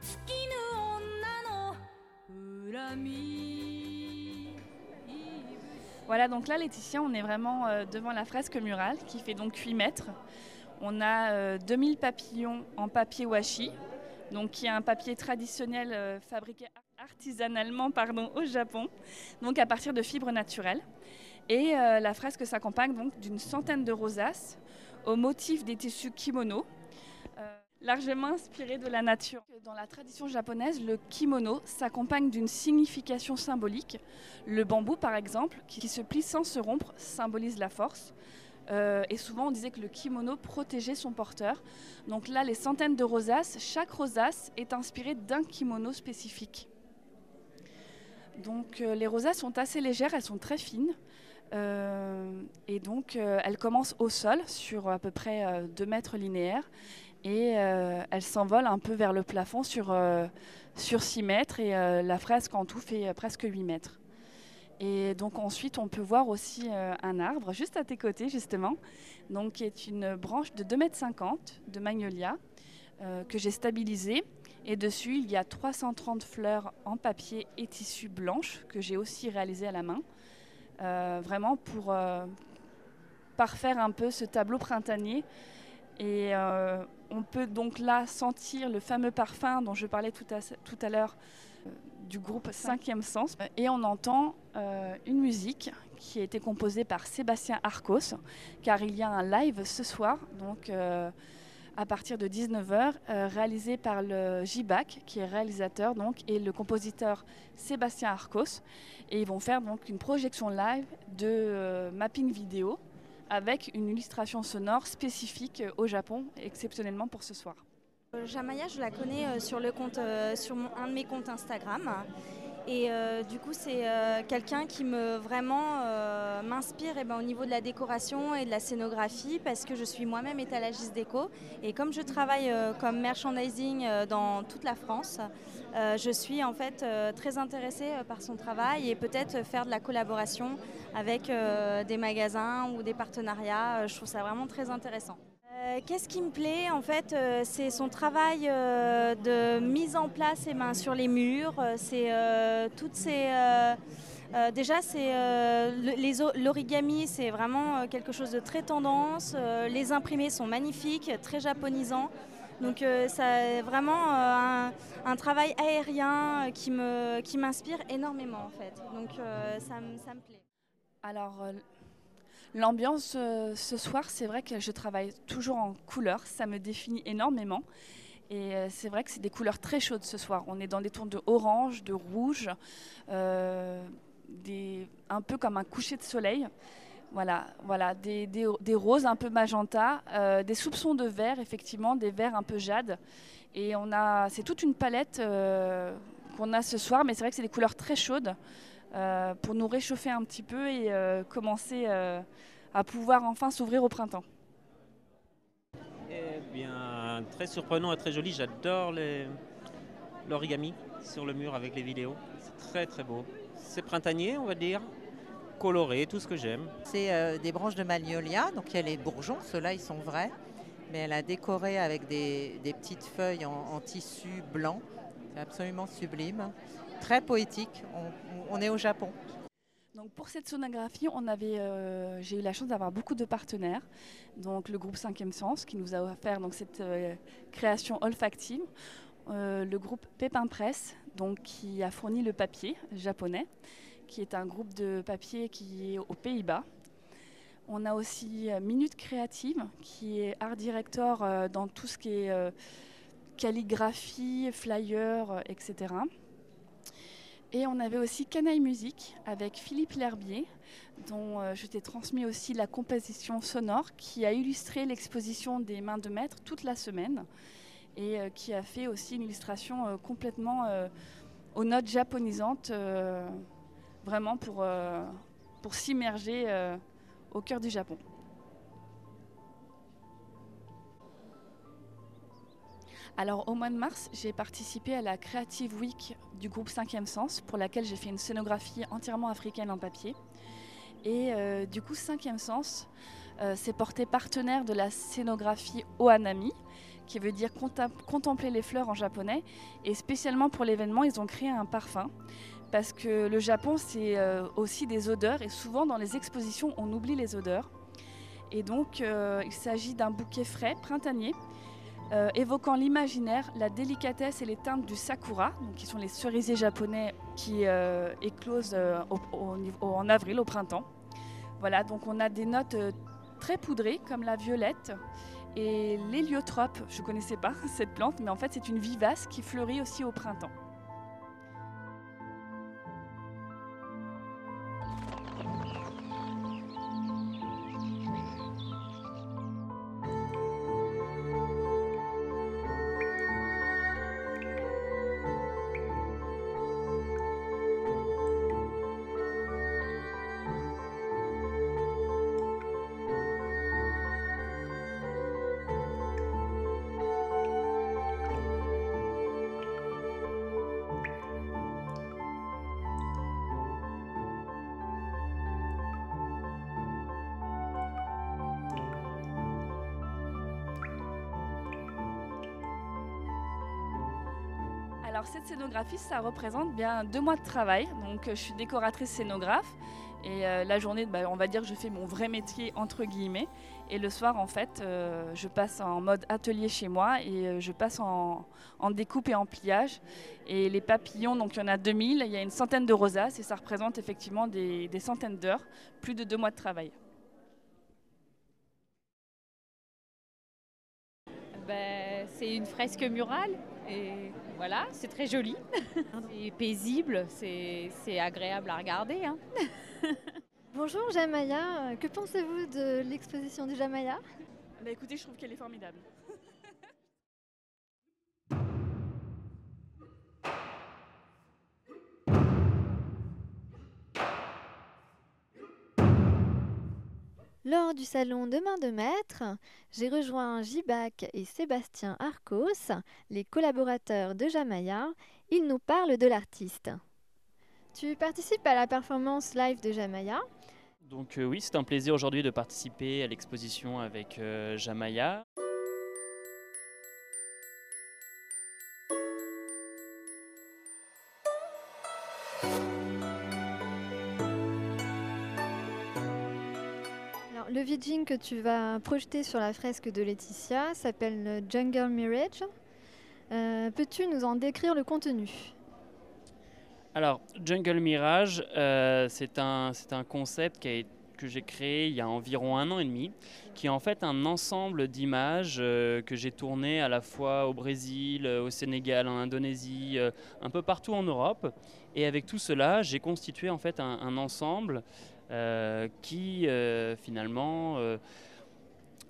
月ぬ女の恨み Voilà, donc là, Laetitia, on est vraiment euh, devant la fresque murale qui fait donc 8 mètres. On a euh, 2000 papillons en papier washi, donc qui est un papier traditionnel euh, fabriqué artisanalement au Japon, donc à partir de fibres naturelles. Et euh, la fresque s'accompagne donc d'une centaine de rosaces au motif des tissus kimono, euh, largement inspirés de la nature. Dans la tradition japonaise, le kimono s'accompagne d'une signification symbolique. Le bambou, par exemple, qui se plie sans se rompre, symbolise la force. Euh, et souvent, on disait que le kimono protégeait son porteur. Donc là, les centaines de rosaces, chaque rosace est inspirée d'un kimono spécifique. Donc euh, les rosaces sont assez légères, elles sont très fines. Euh, et donc euh, elles commencent au sol sur à peu près 2 mètres linéaires et elles s'envolent un peu vers le plafond sur, sur 6 mètres et la fresque en tout fait presque 8 mètres. Et donc ensuite, on peut voir aussi un arbre juste à tes côtés, justement, donc qui est une branche de 2,50 m de magnolia que j'ai stabilisée. Et dessus, il y a 330 fleurs en papier et tissu blanche que j'ai aussi réalisé à la main, euh, vraiment pour euh, parfaire un peu ce tableau printanier. Et euh, on peut donc là sentir le fameux parfum dont je parlais tout à, tout à l'heure du groupe Cinquième Sens. Et on entend une musique qui a été composée par Sébastien Arcos, car il y a un live ce soir. Donc à partir de 19h, euh, réalisé par le JBAC, qui est réalisateur donc, et le compositeur Sébastien Arcos. Et ils vont faire donc une projection live de euh, mapping vidéo avec une illustration sonore spécifique euh, au Japon, exceptionnellement pour ce soir. Jamaya, je la connais sur, le compte, sur un de mes comptes Instagram. Et euh, du coup, c'est euh, quelqu'un qui me vraiment euh, m'inspire eh ben, au niveau de la décoration et de la scénographie parce que je suis moi-même étalagiste déco. Et comme je travaille comme merchandising dans toute la France, je suis en fait très intéressée par son travail et peut-être faire de la collaboration avec des magasins ou des partenariats. je trouve ça vraiment très intéressant. Euh, qu'est-ce qui me plaît En fait, euh, c'est son travail euh, de mise en place et mains sur les murs. C'est toutes ces. déjà, c'est l'origami, c'est vraiment quelque chose de très tendance. les imprimés sont magnifiques, très japonisants. Donc, c'est vraiment un, travail aérien qui m'inspire qui énormément en fait. Donc, ça, ça me plaît. Alors, L'ambiance euh, ce soir, c'est vrai que je travaille toujours en couleur, ça me définit énormément. Et euh, c'est vrai que c'est des couleurs très chaudes ce soir. On est dans des tons de orange, de rouge, euh, un peu comme un coucher de soleil. Voilà, voilà des, roses un peu magenta, des soupçons de vert, effectivement, des verts un peu jade. Et c'est toute une palette qu'on a ce soir, mais c'est vrai que c'est des couleurs très chaudes pour nous réchauffer un petit peu et euh, commencer euh, à pouvoir enfin s'ouvrir au printemps. Eh bien, très surprenant et très joli. J'adore l'origami sur le mur avec les vidéos. C'est très très beau. C'est printanier, on va dire. Coloré, tout ce que j'aime. C'est euh, des branches de magnolia, donc il y a les bourgeons, ceux-là ils sont vrais, mais elle a décoré avec des, des petites feuilles en, en tissu blanc. C'est absolument sublime, très poétique. On, est au Japon. Donc pour cette sonographie, on avait, euh, j'ai eu la chance d'avoir beaucoup de partenaires. Donc le groupe 5e Sens qui nous a offert donc, cette euh, création olfactive. Euh, le groupe Pépin Press donc, qui a fourni le papier japonais, qui est un groupe de papier qui est aux Pays-Bas. On a aussi Minute Créative qui est art director dans tout ce qui est calligraphie, flyer, etc. Et on avait aussi Canaille Musique avec Philippe L'Herbier, dont euh, je t'ai transmis aussi la composition sonore, qui a illustré l'exposition des mains de maître toute la semaine et euh, qui a fait aussi une illustration euh, complètement aux notes japonisantes, vraiment pour, pour s'immerger au cœur du Japon. Alors au mois de mars, j'ai participé à la Creative Week du groupe 5e Sens, pour laquelle j'ai fait une scénographie entièrement africaine en papier. Et euh, du coup, 5e Sens euh, s'est porté partenaire de la scénographie Ohanami, qui veut dire contempler les fleurs en japonais. Et spécialement pour l'événement, ils ont créé un parfum. Parce que le Japon, c'est euh, aussi des odeurs. Et souvent, dans les expositions, on oublie les odeurs. Et donc, il s'agit d'un bouquet frais, printanier, euh, évoquant l'imaginaire, la délicatesse et les teintes du sakura, donc qui sont les cerisiers japonais qui euh, éclosent euh, en avril, au printemps. Voilà, donc on a des notes très poudrées, comme la violette et l'héliotrope. Je ne connaissais pas cette plante, mais en fait c'est une vivace qui fleurit aussi au printemps. Alors cette scénographie, ça représente bien deux mois de travail. Donc euh, je suis décoratrice scénographe et euh, la journée, bah, on va dire que je fais mon vrai métier entre guillemets. Et le soir, en fait, euh, je passe en mode atelier chez moi et je passe en, découpe et en pliage. Et les papillons, donc il y en a 2000, il y a une centaine de rosaces et ça représente effectivement des, des centaines d'heures, plus de deux mois de travail. Ben, c'est une fresque murale et voilà, c'est très joli. c'est paisible, c'est c'est agréable à regarder. hein. Bonjour Jamaya, que pensez-vous de l'exposition du Jamaya Bah, écoutez, je trouve qu'elle est formidable. Lors du salon de main de maître, j'ai rejoint Jibac et Sébastien Arcos, les collaborateurs de Jamaya. Ils nous parlent de l'artiste. Tu participes à la performance live de Jamaya? Donc euh, oui, c'est un plaisir aujourd'hui de participer à l'exposition avec euh, Jamaya. Que tu vas projeter sur la fresque de Laetitia s'appelle le Jungle Mirage. Euh, Peux-tu nous en décrire le contenu? Alors, Jungle Mirage, euh, c'est un, concept que j'ai créé il y a environ un an et demi, qui est en fait un ensemble d'images euh, que j'ai tournées à la fois au Brésil, au Sénégal, en Indonésie, un peu partout en Europe. Et avec tout cela, j'ai constitué en fait un, ensemble qui euh, finalement euh,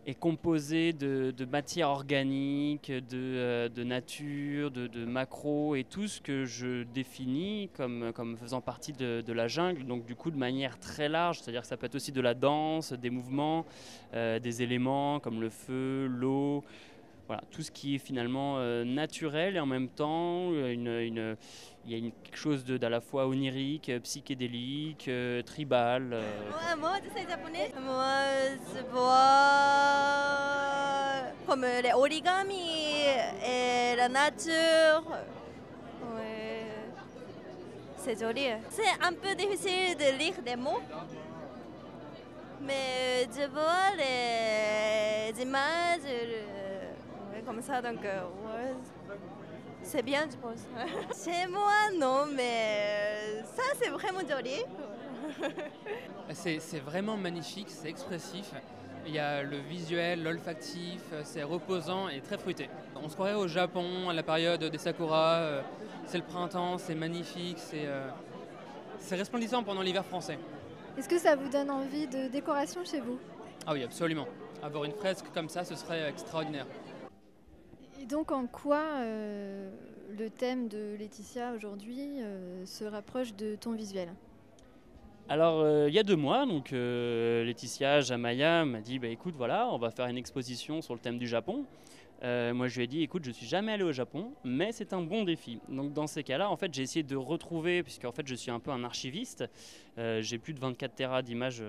est composé de, de matière organique, de, euh, nature, de, de macro et tout ce que je définis comme, faisant partie de, la jungle, donc du coup de manière très large, c'est-à-dire que ça peut être aussi de la danse, des mouvements, euh, des éléments comme le feu, l'eau, voilà, tout ce qui est finalement euh, naturel et en même temps euh, une- il y a une- quelque chose d'à la fois onirique, euh, psychédélique, euh, tribal. euh, japonais Moi, je vois comme les origamis et la nature. C'est joli. C'est un peu difficile de lire des mots. Mais je vois les images comme ça, donc c'est bien, je pense. Chez moi, non, mais ça, c'est vraiment joli. C'est c'est vraiment magnifique, c'est expressif. Il y a le visuel, l'olfactif, euh, c'est reposant et très fruité. On se croirait au Japon à la période des sakuras. euh, C'est le printemps, c'est magnifique, c'est euh, c'est resplendissant pendant l'hiver français. Est-ce que ça vous donne envie de décoration chez vous? Ah oui, absolument. Avoir une fresque comme ça, ce serait extraordinaire. Et donc en quoi euh, le thème de Laetitia aujourd'hui euh, se rapproche de ton visuel? Alors, euh, il y a deux mois, donc Laetitia Jamaya m'a dit bah, écoute, voilà, on va faire une exposition sur le thème du Japon. Moi, je lui ai dit écoute, je suis jamais allé au Japon, mais c'est un bon défi. Donc, dans ces cas-là, en fait, j'ai essayé de retrouver, puisqu'en fait, je suis un peu un archiviste, j'ai plus de 24 terras d'images.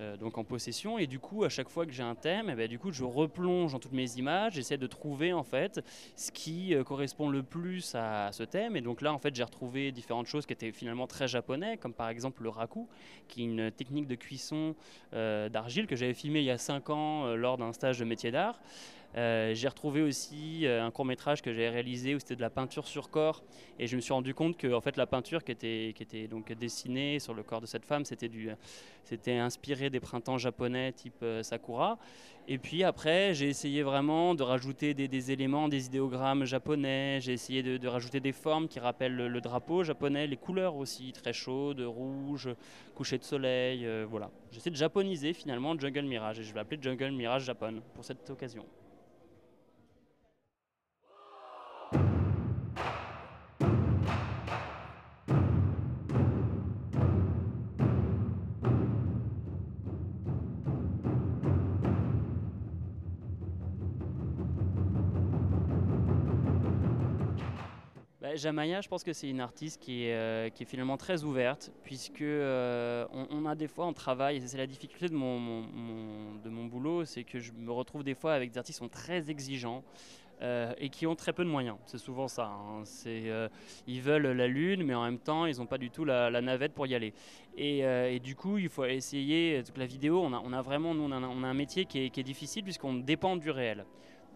Euh, donc en possession. Et du coup à chaque fois que j'ai un thème eh ben, du coup je replonge dans toutes mes images j'essaie de trouver en fait ce qui euh, correspond le plus à ce thème. Et donc là en fait j'ai retrouvé différentes choses qui étaient finalement très japonais comme par exemple le raku qui est une technique de cuisson euh, d'argile que j'avais filmé il y a 5 ans lors d'un stage de métier d'art euh, j'ai retrouvé aussi euh, un court métrage que j'avais réalisé où c'était de la peinture sur corps. Et je me suis rendu compte que en fait la peinture qui était, qui était donc dessinée sur le corps de cette femme c'était du c'était inspiré des printemps japonais type euh, sakura. Et puis après j'ai essayé vraiment de rajouter des, des éléments des idéogrammes japonais. J'ai essayé de, rajouter des formes qui rappellent le, drapeau japonais les couleurs aussi très chaudes rouge coucher de soleil voilà. J'essaie de japoniser finalement Jungle Mirage. Et je vais l'appeler Jungle Mirage Japon pour cette occasion Bah, Jamaya, je pense que c'est une artiste qui est, euh, finalement très ouverte, puisque euh, on, a des fois, on travaille, et c'est la difficulté de mon, boulot, c'est que je me retrouve des fois avec des artistes qui sont très exigeants euh, et qui ont très peu de moyens. C'est souvent ça. hein. Ils veulent la lune, mais en même temps, ils n'ont pas du tout la, navette pour y aller. Et, du coup, il faut essayer. La vidéo, on a, vraiment, nous, on a, un- métier qui est difficile puisqu'on dépend du réel.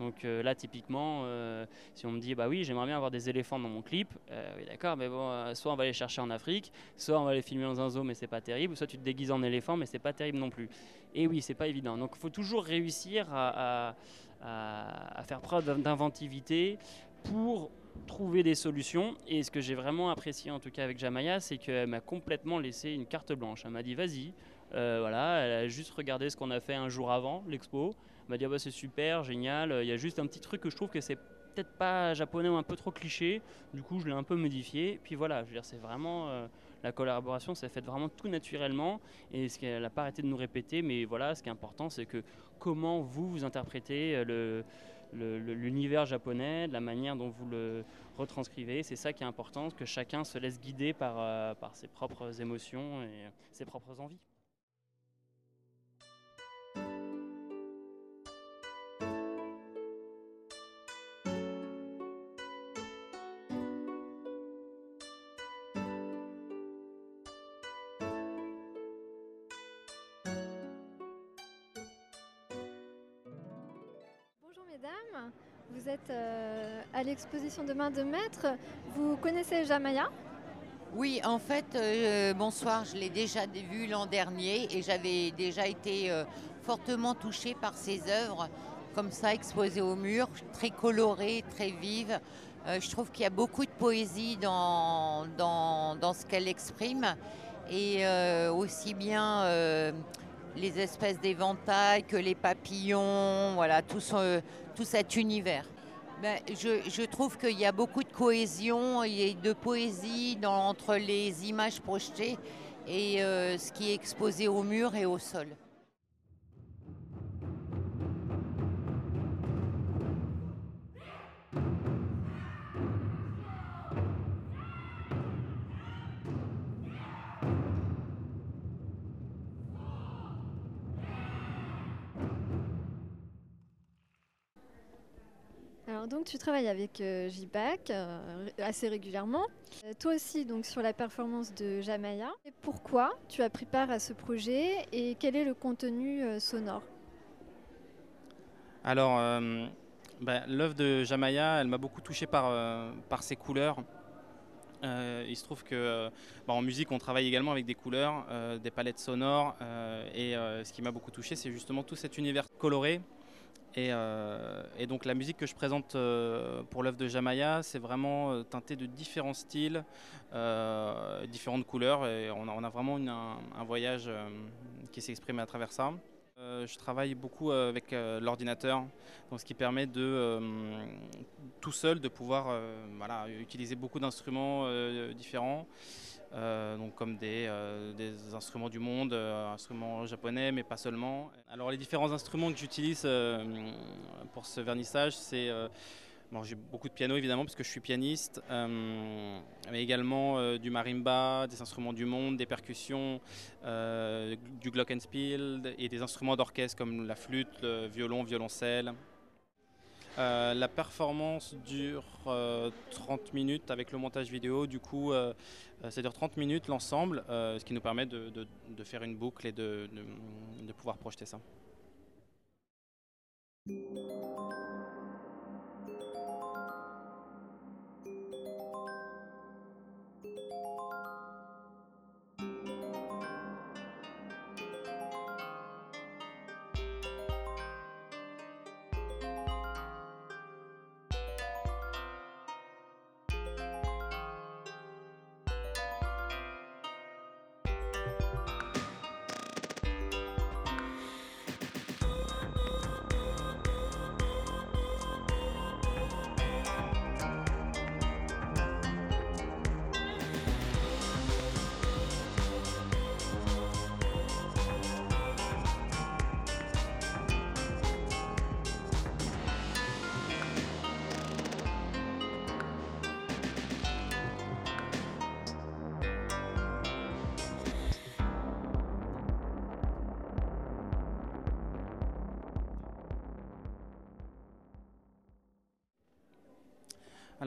Donc euh, là, typiquement, euh, si on me dit, bah oui, j'aimerais bien avoir des éléphants dans mon clip, euh, oui, d'accord, mais bon, soit on va les chercher en Afrique, soit on va les filmer dans un zoo, mais c'est pas terrible, soit tu te déguises en éléphant, mais c'est pas terrible non plus. Et oui, c'est pas évident. Donc il faut toujours réussir à, à- faire preuve d'inventivité pour trouver des solutions. Et ce que j'ai vraiment apprécié, en tout cas avec Jamaya, c'est qu'elle m'a complètement laissé une carte blanche. Elle m'a dit, vas-y, voilà, elle a juste regardé ce qu'on a fait un jour avant l'expo. Elle m'a dit ah bah, c'est super, génial. Il y a juste un petit truc que je trouve que c'est peut-être pas japonais ou un peu trop cliché. Du coup, je l'ai un peu modifié. Puis voilà, je veux dire, c'est vraiment euh, la collaboration, ça fait vraiment tout naturellement et ce qu'elle n'a pas arrêté de nous répéter. Mais voilà, ce qui est important, c'est que comment vous vous interprétez euh, l'univers japonais, de la manière dont vous le retranscrivez. C'est ça qui est important, que chacun se laisse guider par, euh, ses propres émotions et ses propres envies. Mesdames, vous êtes euh, à l'exposition de main de maître. Vous connaissez Jamaya? Oui, en fait, euh, bonsoir, je l'ai déjà vu l'an dernier et j'avais déjà été euh, fortement touchée par ses œuvres, comme ça, exposées au mur, très colorées, très vives. Je trouve qu'il y a beaucoup de poésie dans, dans, dans ce qu'elle exprime et aussi bien les espèces d'éventails que les papillons, voilà, tout, ce- tout cet univers. Ben, je, trouve qu'il y a beaucoup de cohésion et de poésie entre les images projetées et euh, ce qui est exposé au mur et au sol. Alors donc tu travailles avec euh, JBAC euh, assez régulièrement. Euh, toi aussi donc sur la performance de Jamaya. Et pourquoi tu as pris part à ce projet et quel est le contenu sonore? Alors, ben, l'œuvre de Jamaya, elle m'a beaucoup touché par, ses couleurs. Il se trouve que ben, en musique, on travaille également avec des couleurs, des palettes sonores. et ce qui m'a beaucoup touché, c'est justement tout cet univers coloré. Et, euh, et donc la musique que je présente euh, pour l'œuvre de Jamaya, c'est vraiment euh, teinté de différents styles, différentes couleurs. Et on a, vraiment un, un voyage qui s'exprime à travers ça. Euh, je travaille beaucoup euh, avec euh, l'ordinateur, ce qui permet de tout seul de pouvoir voilà, utiliser beaucoup d'instruments différents, donc comme des, des instruments du monde, instruments japonais, mais pas seulement. Alors les différents instruments que j'utilise pour ce vernissage, c'est Bon, j'ai beaucoup de piano évidemment parce que je suis pianiste, euh, mais également euh, du marimba, des instruments du monde, des percussions, euh, du glockenspiel et des instruments d'orchestre comme la flûte, le violon, violoncelle. Euh, la performance dure euh, 30 minutes avec le montage vidéo, du coup ça dure 30 minutes l'ensemble, ce qui nous permet de, faire une boucle et de pouvoir projeter ça.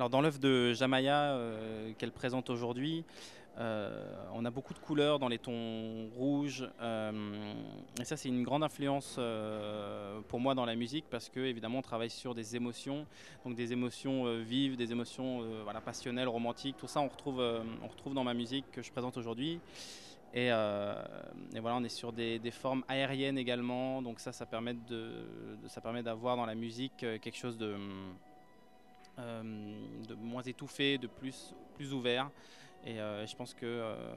Dans l'œuvre de Jamaya euh, qu'elle présente aujourd'hui, euh, on a beaucoup de couleurs dans les tons rouges. euh, et ça c'est une grande influence pour moi dans la musique parce que évidemment on travaille sur des émotions, donc des émotions vives, des émotions voilà, passionnelles, romantiques. Tout ça on retrouve, on retrouve dans ma musique que je présente aujourd'hui. Et, et voilà, on est sur des, formes aériennes également, donc ça, ça permet d'avoir dans la musique quelque chose de, de moins étouffé, de plus, plus ouvert. Et euh, je pense que euh,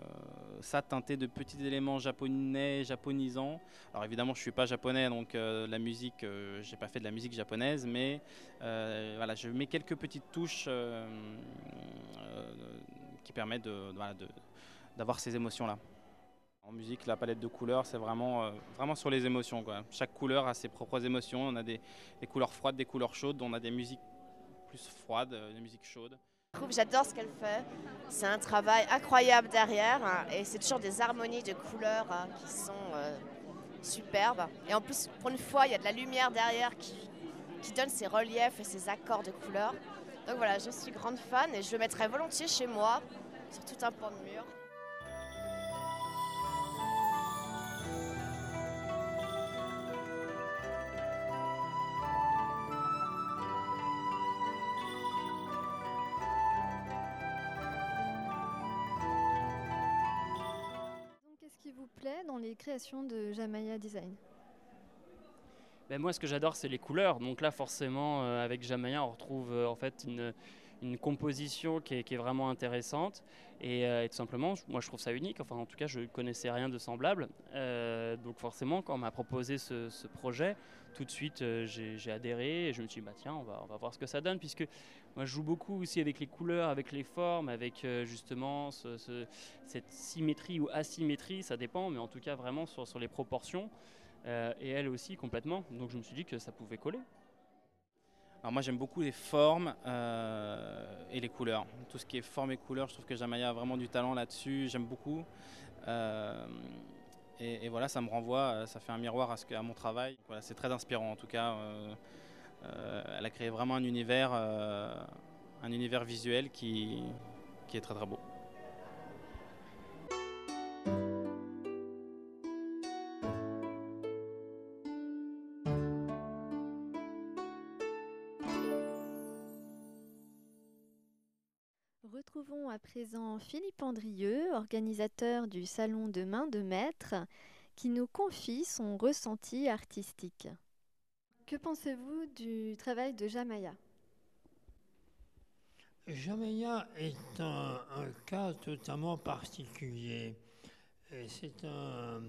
ça, teinté de petits éléments japonais, japonisants. Alors évidemment, je suis pas japonais, donc euh, la musique, euh, j'ai pas fait de la musique japonaise, mais euh, voilà, je mets quelques petites touches euh, euh, qui permettent d'avoir ces émotions-là. En musique, la palette de couleurs, c'est vraiment, euh, vraiment sur les émotions. Chaque couleur a ses propres émotions. On a des couleurs froides, des couleurs chaudes. On a des musiques plus froides, euh, chaudes. Je trouve- J'adore ce qu'elle fait. C'est un travail incroyable derrière hein, et c'est toujours des harmonies de couleurs hein, qui sont euh, superbes. Et en plus, pour une fois, il y a de la lumière derrière qui, donne ces reliefs et ces accords de couleurs. Donc voilà, je suis grande fan et je le mettrais volontiers chez moi sur tout un pan de mur. Les créations de Jamaya Design ben moi, ce que j'adore, c'est les couleurs. Donc là, forcément, euh, avec Jamaya, on retrouve euh, en fait une, une composition qui est, vraiment intéressante. Et, euh, tout simplement, moi, je trouve ça unique. Enfin, en tout cas, je ne connaissais rien de semblable. Euh, donc forcément, quand on m'a proposé ce, projet, tout de suite, j'ai adhéré et je me suis dit, bah, tiens, on va, voir ce que ça donne. Puisque moi, je joue beaucoup aussi avec les couleurs, avec les formes, avec justement ce, ce, cette symétrie ou asymétrie, ça dépend, mais en tout cas, vraiment sur, les proportions. Euh, et elle aussi complètement. Donc je me suis dit que ça pouvait coller. Alors moi j'aime beaucoup les formes euh, et les couleurs. Tout ce qui est forme et couleur, je trouve que Jamaya a vraiment du talent là-dessus. J'aime beaucoup. Euh, et, voilà, ça me renvoie, ça fait un miroir à, ce mon travail. Voilà, c'est très inspirant en tout cas. elle a créé vraiment un univers, un univers visuel qui, qui est très très beau. Présent Philippe Andrieux, organisateur du Salon de main de maître, qui nous confie son ressenti artistique. Que pensez-vous du travail de Jamaya Jamaya est un, cas totalement particulier. C'est un,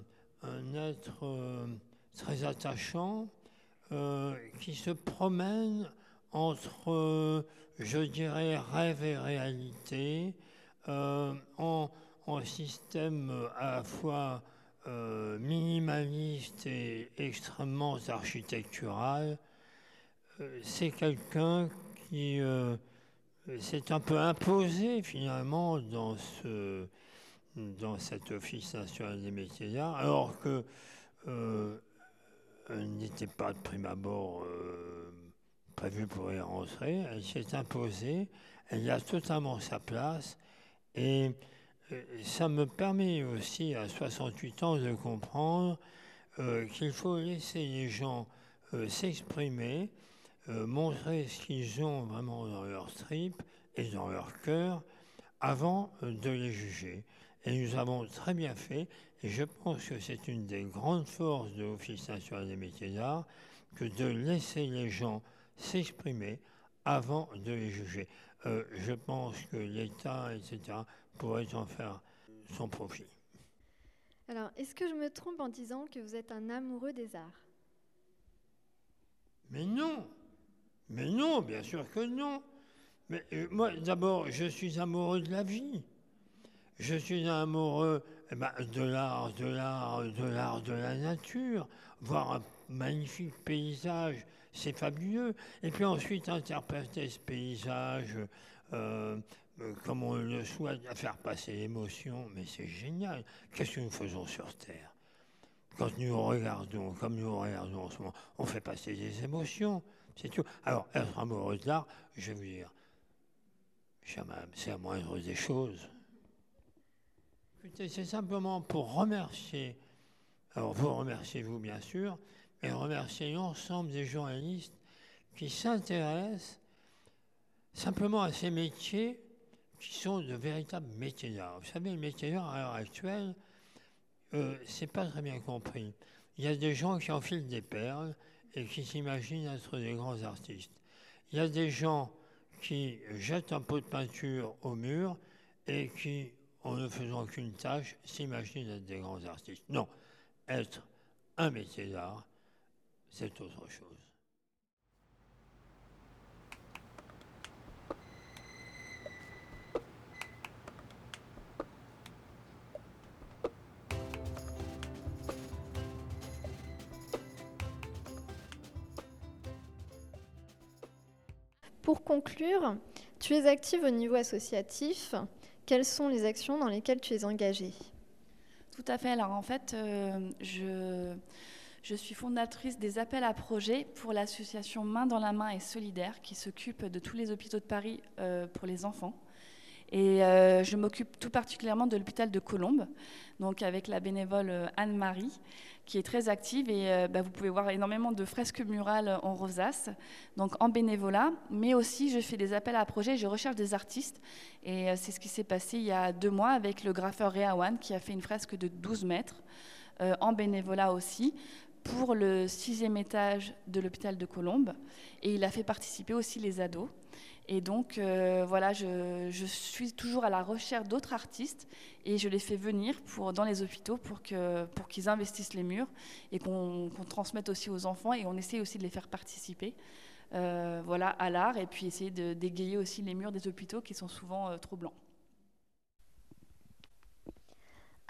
un, être euh, très attachant euh, qui se promène entre, euh, je dirais, rêve et réalité, euh, en, système à la fois euh, minimaliste et extrêmement architectural. C'est quelqu'un qui s'est un peu imposé finalement dans, ce, cet office national des métiers d'art, alors que n'était pas de prime abord prévue pour y rentrer. Elle s'est imposée, elle a totalement sa place et ça me permet aussi à 68 ans de comprendre euh, qu'il faut laisser les gens euh, s'exprimer, euh, montrer ce qu'ils ont vraiment dans leur trip et dans leur cœur avant de les juger. Et nous avons très bien fait, et je pense que c'est une des grandes forces de l'Office national des métiers d'art, que de laisser les gens s'exprimer avant de les juger. Euh, je pense que l'État, etc., pourrait en faire son profit. Alors, est-ce que je me trompe en disant que vous êtes un amoureux des arts? Mais non Mais non, bien sûr que non Mais euh, moi, d'abord, je suis amoureux de la vie. Je suis amoureux eh ben, de l'art, de l'art, de l'art de la nature, voir un magnifique paysage, c'est fabuleux. Et puis ensuite interpréter ce paysage euh, comme on le souhaite, à faire passer l'émotion, mais c'est génial. Qu'est-ce que nous faisons sur Terre? Quand nous regardons, comme nous regardons en ce moment, on fait passer des émotions, c'est tout. Alors, être amoureux de l'art, je vais vous dire, c'est la moindre des choses. Écoutez, c'est simplement pour remercier, alors vous remerciez vous bien sûr, mais remercier l'ensemble des journalistes qui s'intéressent simplement à ces métiers qui sont de véritables métiers d'art. Vous savez, le métier d'art à l'heure actuelle, euh, c'est pas très bien compris. Il y a des gens qui enfilent des perles et qui s'imaginent être des grands artistes. Il y a des gens qui jettent un pot de peinture au mur et qui en ne faisant qu'une tâche, s'imagine être des grands artistes. Non, être un métier d'art, c'est autre chose. Pour conclure, tu es active au niveau associatif. Quelles sont les actions dans lesquelles tu es engagée? Tout à fait. Alors en fait, euh, je, je suis fondatrice des appels à projets pour l'association Main dans la main et solidaire qui s'occupe de tous les hôpitaux de Paris euh, pour les enfants. Et euh, je m'occupe tout particulièrement de l'hôpital de Colombes, donc avec la bénévole euh, Anne-Marie, qui est très active. Et bah, vous pouvez voir énormément de fresques murales en rosace, donc en bénévolat. Mais aussi, je fais des appels à projets, je recherche des artistes. Et c'est ce qui s'est passé il y a deux mois avec le graffeur Rehawan, qui a fait une fresque de 12 mètres. en bénévolat aussi pour le sixième étage de l'hôpital de Colombes. Et il a fait participer aussi les ados. Et donc, euh, voilà, je, suis toujours à la recherche d'autres artistes et je les fais venir pour, dans les hôpitaux pour qu'ils investissent les murs et qu'on transmette aussi aux enfants et on essaie aussi de les faire participer euh, voilà, à l'art et puis essayer dégayer aussi les murs des hôpitaux qui sont souvent euh, trop blancs.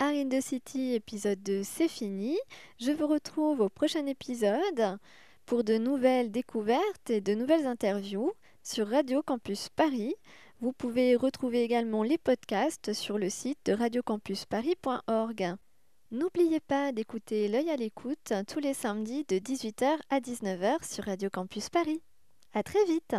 Art in the City, épisode 2, c'est fini. Je vous retrouve au prochain épisode pour de nouvelles découvertes et de nouvelles interviews sur Radio Campus Paris. Vous pouvez retrouver également les podcasts sur le site de radiocampusparis.org. N'oubliez pas d'écouter L'œil à l'écoute tous les samedis de 18h à 19h sur Radio Campus Paris. À très vite!